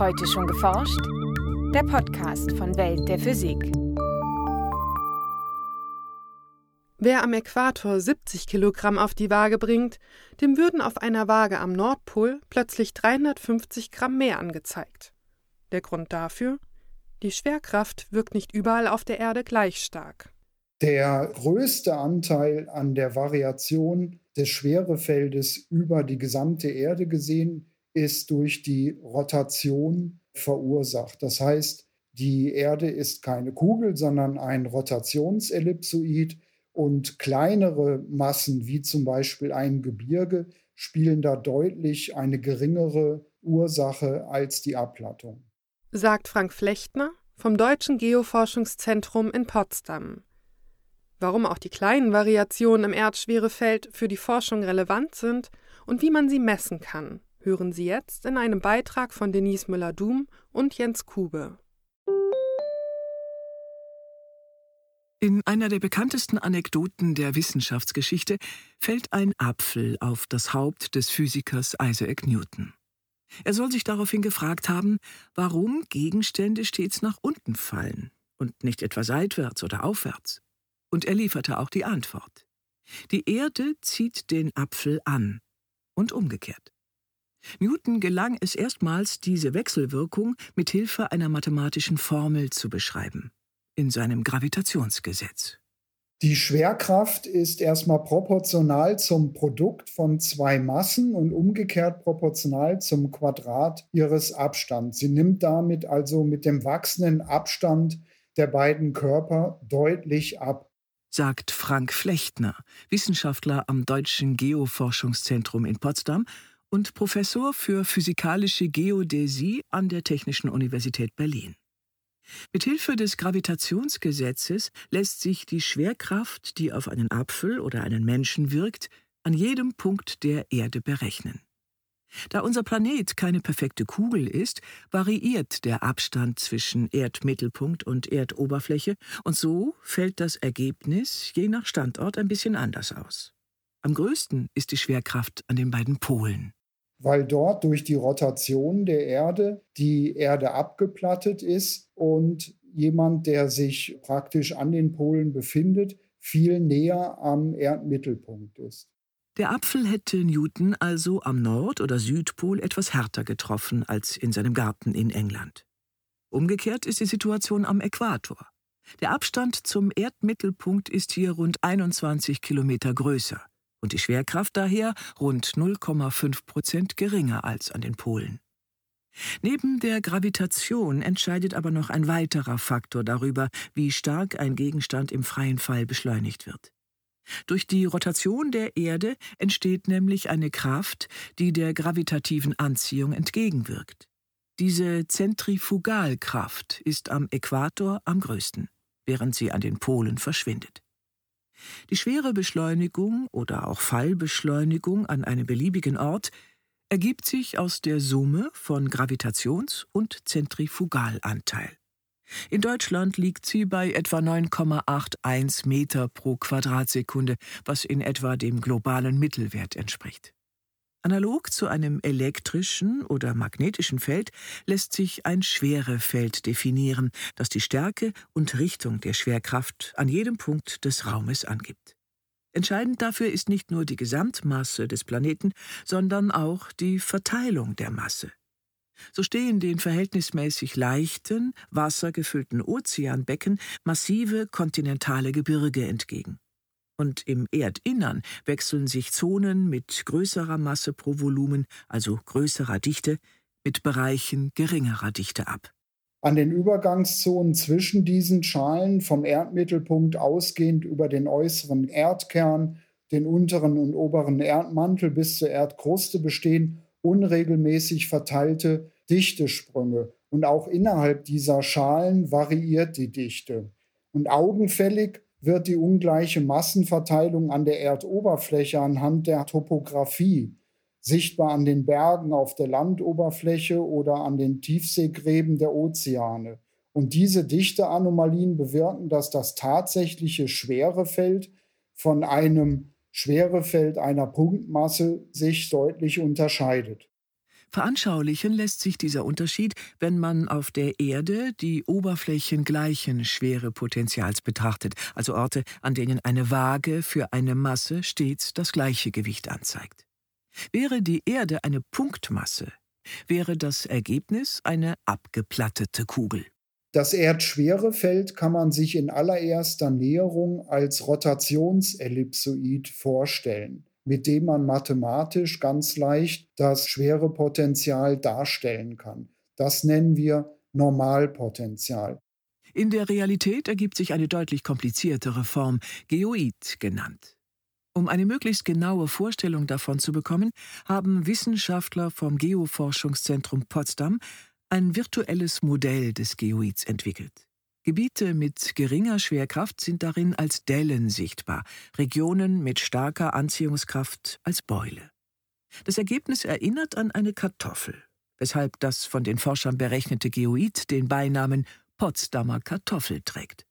Heute schon geforscht? Der Podcast von Welt der Physik. Wer am Äquator 70 Kilogramm auf die Waage bringt, dem würden auf einer Waage am Nordpol plötzlich 350 Gramm mehr angezeigt. Der Grund dafür? Die Schwerkraft wirkt nicht überall auf der Erde gleich stark. Der größte Anteil an der Variation des Schwerefeldes über die gesamte Erde gesehen ist durch die Rotation verursacht. Das heißt, die Erde ist keine Kugel, sondern ein Rotationsellipsoid und kleinere Massen wie zum Beispiel ein Gebirge spielen da deutlich eine geringere Ursache als die Abplattung. Sagt Frank Flechtner vom Deutschen Geoforschungszentrum in Potsdam. Warum auch die kleinen Variationen im Erdschwerefeld für die Forschung relevant sind und wie man sie messen kann, hören Sie jetzt in einem Beitrag von Denise Müller-Dum und Jens Kube. In einer der bekanntesten Anekdoten der Wissenschaftsgeschichte fällt ein Apfel auf das Haupt des Physikers Isaac Newton. Er soll sich daraufhin gefragt haben, warum Gegenstände stets nach unten fallen und nicht etwa seitwärts oder aufwärts. Und er lieferte auch die Antwort. Die Erde zieht den Apfel an und umgekehrt. Newton gelang es erstmals, diese Wechselwirkung mit Hilfe einer mathematischen Formel zu beschreiben, in seinem Gravitationsgesetz. Die Schwerkraft ist erstmal proportional zum Produkt von zwei Massen und umgekehrt proportional zum Quadrat ihres Abstands. Sie nimmt damit also mit dem wachsenden Abstand der beiden Körper deutlich ab. Sagt Frank Flechtner, Wissenschaftler am Deutschen Geoforschungszentrum in Potsdam und Professor für physikalische Geodäsie an der Technischen Universität Berlin. Mithilfe des Gravitationsgesetzes lässt sich die Schwerkraft, die auf einen Apfel oder einen Menschen wirkt, an jedem Punkt der Erde berechnen. Da unser Planet keine perfekte Kugel ist, variiert der Abstand zwischen Erdmittelpunkt und Erdoberfläche, und so fällt das Ergebnis je nach Standort ein bisschen anders aus. Am größten ist die Schwerkraft an den beiden Polen weil dort durch die Rotation der Erde die Erde abgeplattet ist und jemand, der sich praktisch an den Polen befindet, viel näher am Erdmittelpunkt ist. Der Apfel hätte Newton also am Nord- oder Südpol etwas härter getroffen als in seinem Garten in England. Umgekehrt ist die Situation am Äquator. Der Abstand zum Erdmittelpunkt ist hier rund 21 Kilometer größer und die Schwerkraft daher rund 0,5 Prozent geringer als an den Polen. Neben der Gravitation entscheidet aber noch ein weiterer Faktor darüber, wie stark ein Gegenstand im freien Fall beschleunigt wird. Durch die Rotation der Erde entsteht nämlich eine Kraft, die der gravitativen Anziehung entgegenwirkt. Diese Zentrifugalkraft ist am Äquator am größten, während sie an den Polen verschwindet. Die schwere Beschleunigung oder auch Fallbeschleunigung an einem beliebigen Ort ergibt sich aus der Summe von Gravitations- und Zentrifugalanteil. In Deutschland liegt sie bei etwa 9,81 Meter pro Quadratsekunde, was in etwa dem globalen Mittelwert entspricht. Analog zu einem elektrischen oder magnetischen Feld lässt sich ein Schwerefeld definieren, das die Stärke und Richtung der Schwerkraft an jedem Punkt des Raumes angibt. Entscheidend dafür ist nicht nur die Gesamtmasse des Planeten, sondern auch die Verteilung der Masse. So stehen den verhältnismäßig leichten, wassergefüllten Ozeanbecken massive kontinentale Gebirge entgegen und im Erdinnern wechseln sich Zonen mit größerer Masse pro Volumen, also größerer Dichte, mit Bereichen geringerer Dichte ab. An den Übergangszonen zwischen diesen Schalen vom Erdmittelpunkt ausgehend über den äußeren Erdkern, den unteren und oberen Erdmantel bis zur Erdkruste bestehen unregelmäßig verteilte Dichtesprünge. Und auch innerhalb dieser Schalen variiert die Dichte. Und augenfällig wird die ungleiche Massenverteilung an der Erdoberfläche anhand der Topographie sichtbar an den Bergen auf der Landoberfläche oder an den Tiefseegräben der Ozeane. Und diese Dichteanomalien bewirken, dass das tatsächliche Schwerefeld von einem Schwerefeld einer Punktmasse sich deutlich unterscheidet. Veranschaulichen lässt sich dieser Unterschied, wenn man auf der Erde die Oberflächen gleichen Schwerepotentials betrachtet, also Orte, an denen eine Waage für eine Masse stets das gleiche Gewicht anzeigt. Wäre die Erde eine Punktmasse, wäre das Ergebnis eine abgeplattete Kugel. Das Erdschwerefeld kann man sich in allererster Näherung als Rotationsellipsoid vorstellen mit dem man mathematisch ganz leicht das Schwerepotenzial darstellen kann. Das nennen wir Normalpotenzial. In der Realität ergibt sich eine deutlich kompliziertere Form, Geoid genannt. Um eine möglichst genaue Vorstellung davon zu bekommen, haben Wissenschaftler vom Geoforschungszentrum Potsdam ein virtuelles Modell des Geoids entwickelt. Gebiete mit geringer Schwerkraft sind darin als Dellen sichtbar, Regionen mit starker Anziehungskraft als Beule. Das Ergebnis erinnert an eine Kartoffel, weshalb das von den Forschern berechnete Geoid den Beinamen Potsdamer Kartoffel trägt.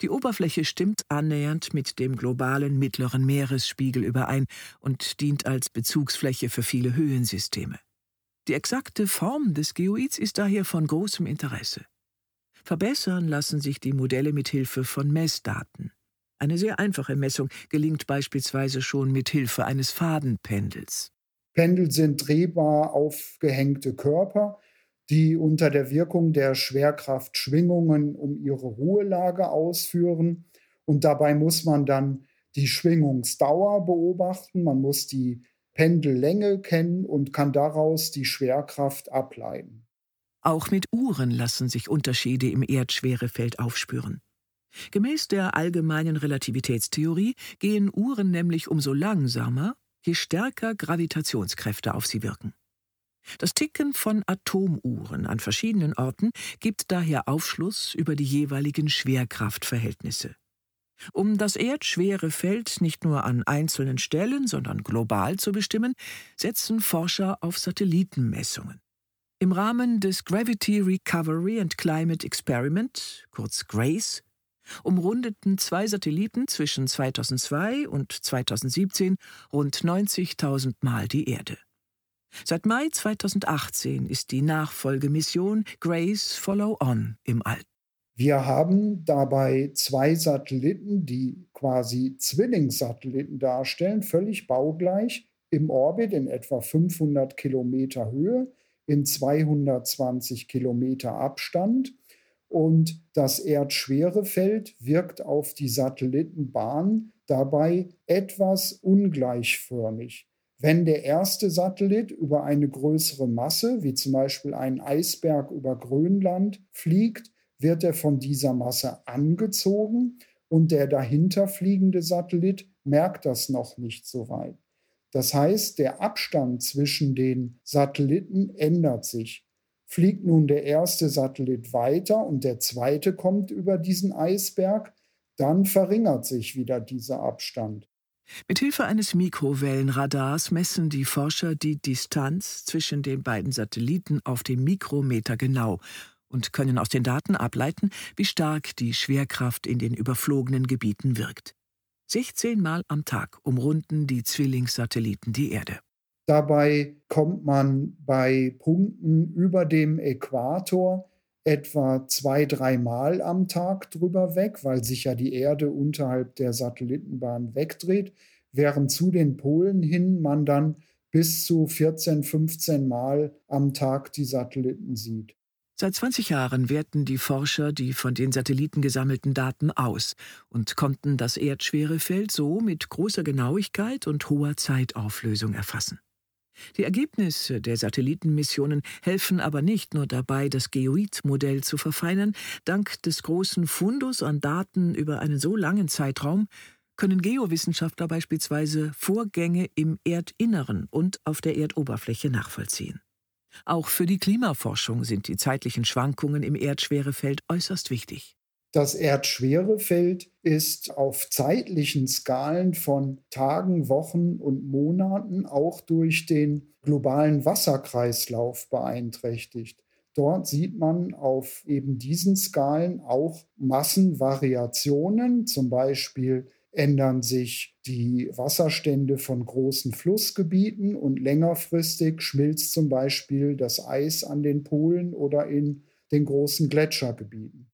Die Oberfläche stimmt annähernd mit dem globalen mittleren Meeresspiegel überein und dient als Bezugsfläche für viele Höhensysteme. Die exakte Form des Geoids ist daher von großem Interesse. Verbessern lassen sich die Modelle mit Hilfe von Messdaten. Eine sehr einfache Messung gelingt beispielsweise schon mit Hilfe eines Fadenpendels. Pendel sind drehbar aufgehängte Körper, die unter der Wirkung der Schwerkraft Schwingungen um ihre Ruhelage ausführen. Und dabei muss man dann die Schwingungsdauer beobachten, man muss die Pendellänge kennen und kann daraus die Schwerkraft ableiten. Auch mit Uhren lassen sich Unterschiede im Erdschwerefeld aufspüren. Gemäß der allgemeinen Relativitätstheorie gehen Uhren nämlich umso langsamer, je stärker Gravitationskräfte auf sie wirken. Das Ticken von Atomuhren an verschiedenen Orten gibt daher Aufschluss über die jeweiligen Schwerkraftverhältnisse. Um das Erdschwerefeld nicht nur an einzelnen Stellen, sondern global zu bestimmen, setzen Forscher auf Satellitenmessungen. Im Rahmen des Gravity Recovery and Climate Experiment, kurz GRACE, umrundeten zwei Satelliten zwischen 2002 und 2017 rund 90.000 Mal die Erde. Seit Mai 2018 ist die Nachfolgemission GRACE Follow On im All. Wir haben dabei zwei Satelliten, die quasi Zwillingssatelliten darstellen, völlig baugleich im Orbit in etwa 500 Kilometer Höhe in 220 Kilometer Abstand. Und das Erdschwerefeld wirkt auf die Satellitenbahn dabei etwas ungleichförmig. Wenn der erste Satellit über eine größere Masse, wie zum Beispiel einen Eisberg über Grönland, fliegt, wird er von dieser Masse angezogen und der dahinter fliegende Satellit merkt das noch nicht so weit. Das heißt, der Abstand zwischen den Satelliten ändert sich. Fliegt nun der erste Satellit weiter und der zweite kommt über diesen Eisberg, dann verringert sich wieder dieser Abstand. Mithilfe eines Mikrowellenradars messen die Forscher die Distanz zwischen den beiden Satelliten auf dem Mikrometer genau und können aus den Daten ableiten, wie stark die Schwerkraft in den überflogenen Gebieten wirkt. 16 Mal am Tag umrunden die Zwillingssatelliten die Erde. Dabei kommt man bei Punkten über dem Äquator etwa zwei, dreimal am Tag drüber weg, weil sich ja die Erde unterhalb der Satellitenbahn wegdreht, während zu den Polen hin man dann bis zu 14, 15 Mal am Tag die Satelliten sieht. Seit 20 Jahren werten die Forscher die von den Satelliten gesammelten Daten aus und konnten das Erdschwerefeld so mit großer Genauigkeit und hoher Zeitauflösung erfassen. Die Ergebnisse der Satellitenmissionen helfen aber nicht nur dabei, das Geoid-Modell zu verfeinern. Dank des großen Fundus an Daten über einen so langen Zeitraum können Geowissenschaftler beispielsweise Vorgänge im Erdinneren und auf der Erdoberfläche nachvollziehen. Auch für die Klimaforschung sind die zeitlichen Schwankungen im Erdschwerefeld äußerst wichtig. Das Erdschwerefeld ist auf zeitlichen Skalen von Tagen, Wochen und Monaten auch durch den globalen Wasserkreislauf beeinträchtigt. Dort sieht man auf eben diesen Skalen auch Massenvariationen, zum Beispiel ändern sich die Wasserstände von großen Flussgebieten und längerfristig schmilzt zum Beispiel das Eis an den Polen oder in den großen Gletschergebieten.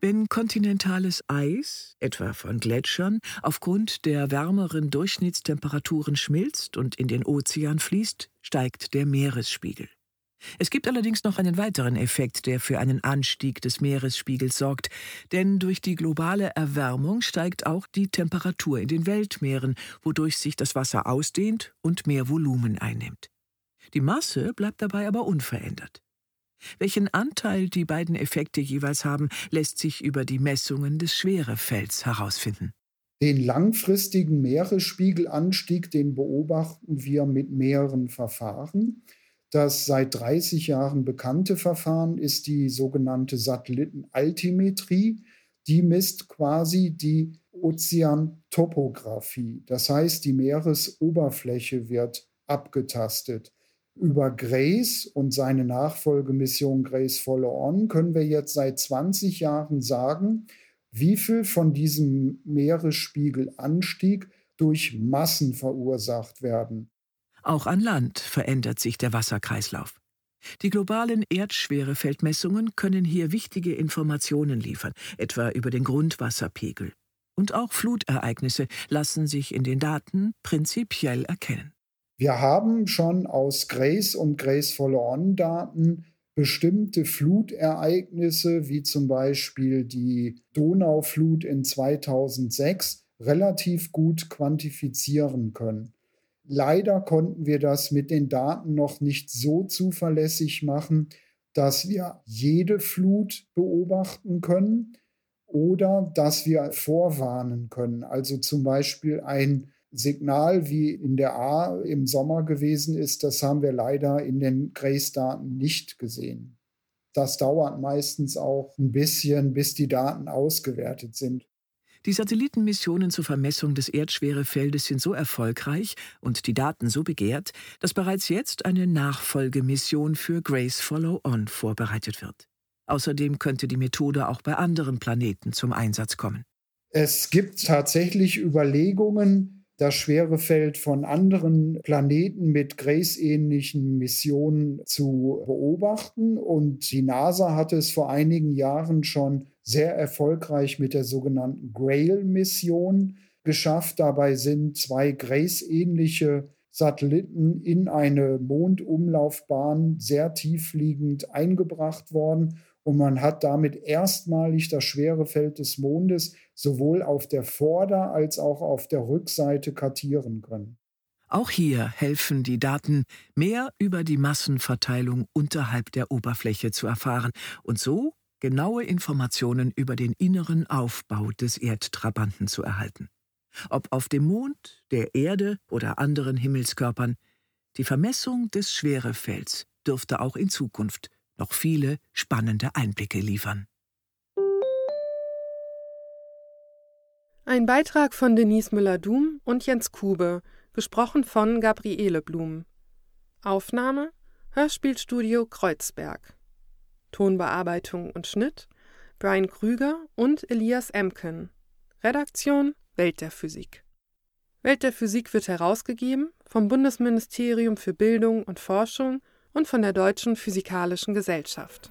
Wenn kontinentales Eis, etwa von Gletschern, aufgrund der wärmeren Durchschnittstemperaturen schmilzt und in den Ozean fließt, steigt der Meeresspiegel. Es gibt allerdings noch einen weiteren Effekt, der für einen Anstieg des Meeresspiegels sorgt, denn durch die globale Erwärmung steigt auch die Temperatur in den Weltmeeren, wodurch sich das Wasser ausdehnt und mehr Volumen einnimmt. Die Masse bleibt dabei aber unverändert. Welchen Anteil die beiden Effekte jeweils haben, lässt sich über die Messungen des Schwerefelds herausfinden. Den langfristigen Meeresspiegelanstieg, den beobachten wir mit mehreren Verfahren. Das seit 30 Jahren bekannte Verfahren ist die sogenannte Satellitenaltimetrie. Die misst quasi die Ozeantopographie. Das heißt, die Meeresoberfläche wird abgetastet. Über Grace und seine Nachfolgemission Grace Follow On können wir jetzt seit 20 Jahren sagen, wie viel von diesem Meeresspiegelanstieg durch Massen verursacht werden. Auch an Land verändert sich der Wasserkreislauf. Die globalen Erdschwerefeldmessungen können hier wichtige Informationen liefern, etwa über den Grundwasserpegel. Und auch Flutereignisse lassen sich in den Daten prinzipiell erkennen. Wir haben schon aus Grace und Grace Follow-on-Daten bestimmte Flutereignisse, wie zum Beispiel die Donauflut in 2006, relativ gut quantifizieren können. Leider konnten wir das mit den Daten noch nicht so zuverlässig machen, dass wir jede Flut beobachten können oder dass wir vorwarnen können. Also zum Beispiel ein Signal wie in der A im Sommer gewesen ist, das haben wir leider in den Grace-Daten nicht gesehen. Das dauert meistens auch ein bisschen, bis die Daten ausgewertet sind. Die Satellitenmissionen zur Vermessung des Erdschwerefeldes sind so erfolgreich und die Daten so begehrt, dass bereits jetzt eine Nachfolgemission für Grace Follow On vorbereitet wird. Außerdem könnte die Methode auch bei anderen Planeten zum Einsatz kommen. Es gibt tatsächlich Überlegungen, das Schwerefeld von anderen Planeten mit Grace-ähnlichen Missionen zu beobachten. Und die NASA hatte es vor einigen Jahren schon sehr erfolgreich mit der sogenannten Grail-Mission geschafft. Dabei sind zwei Grace-ähnliche Satelliten in eine Mondumlaufbahn sehr tiefliegend eingebracht worden und man hat damit erstmalig das schwere Feld des Mondes sowohl auf der Vorder- als auch auf der Rückseite kartieren können. Auch hier helfen die Daten, mehr über die Massenverteilung unterhalb der Oberfläche zu erfahren und so genaue Informationen über den inneren Aufbau des Erdtrabanten zu erhalten. Ob auf dem Mond, der Erde oder anderen Himmelskörpern, die Vermessung des Schwerefelds dürfte auch in Zukunft noch viele spannende Einblicke liefern. Ein Beitrag von Denise Müller-Dum und Jens Kube, gesprochen von Gabriele Blum. Aufnahme Hörspielstudio Kreuzberg. Tonbearbeitung und Schnitt Brian Krüger und Elias Emken. Redaktion Welt der Physik. Welt der Physik wird herausgegeben vom Bundesministerium für Bildung und Forschung und von der Deutschen Physikalischen Gesellschaft.